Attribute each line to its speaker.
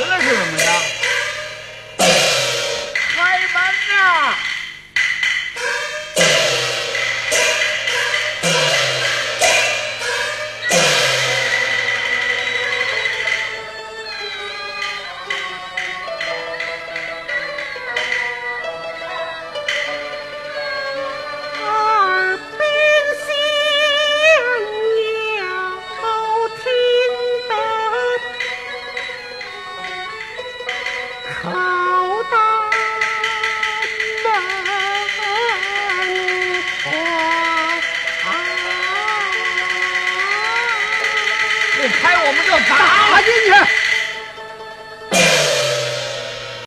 Speaker 1: regalarla, 好大门
Speaker 2: 啊。
Speaker 1: 不开我们就砸！
Speaker 3: 打进去！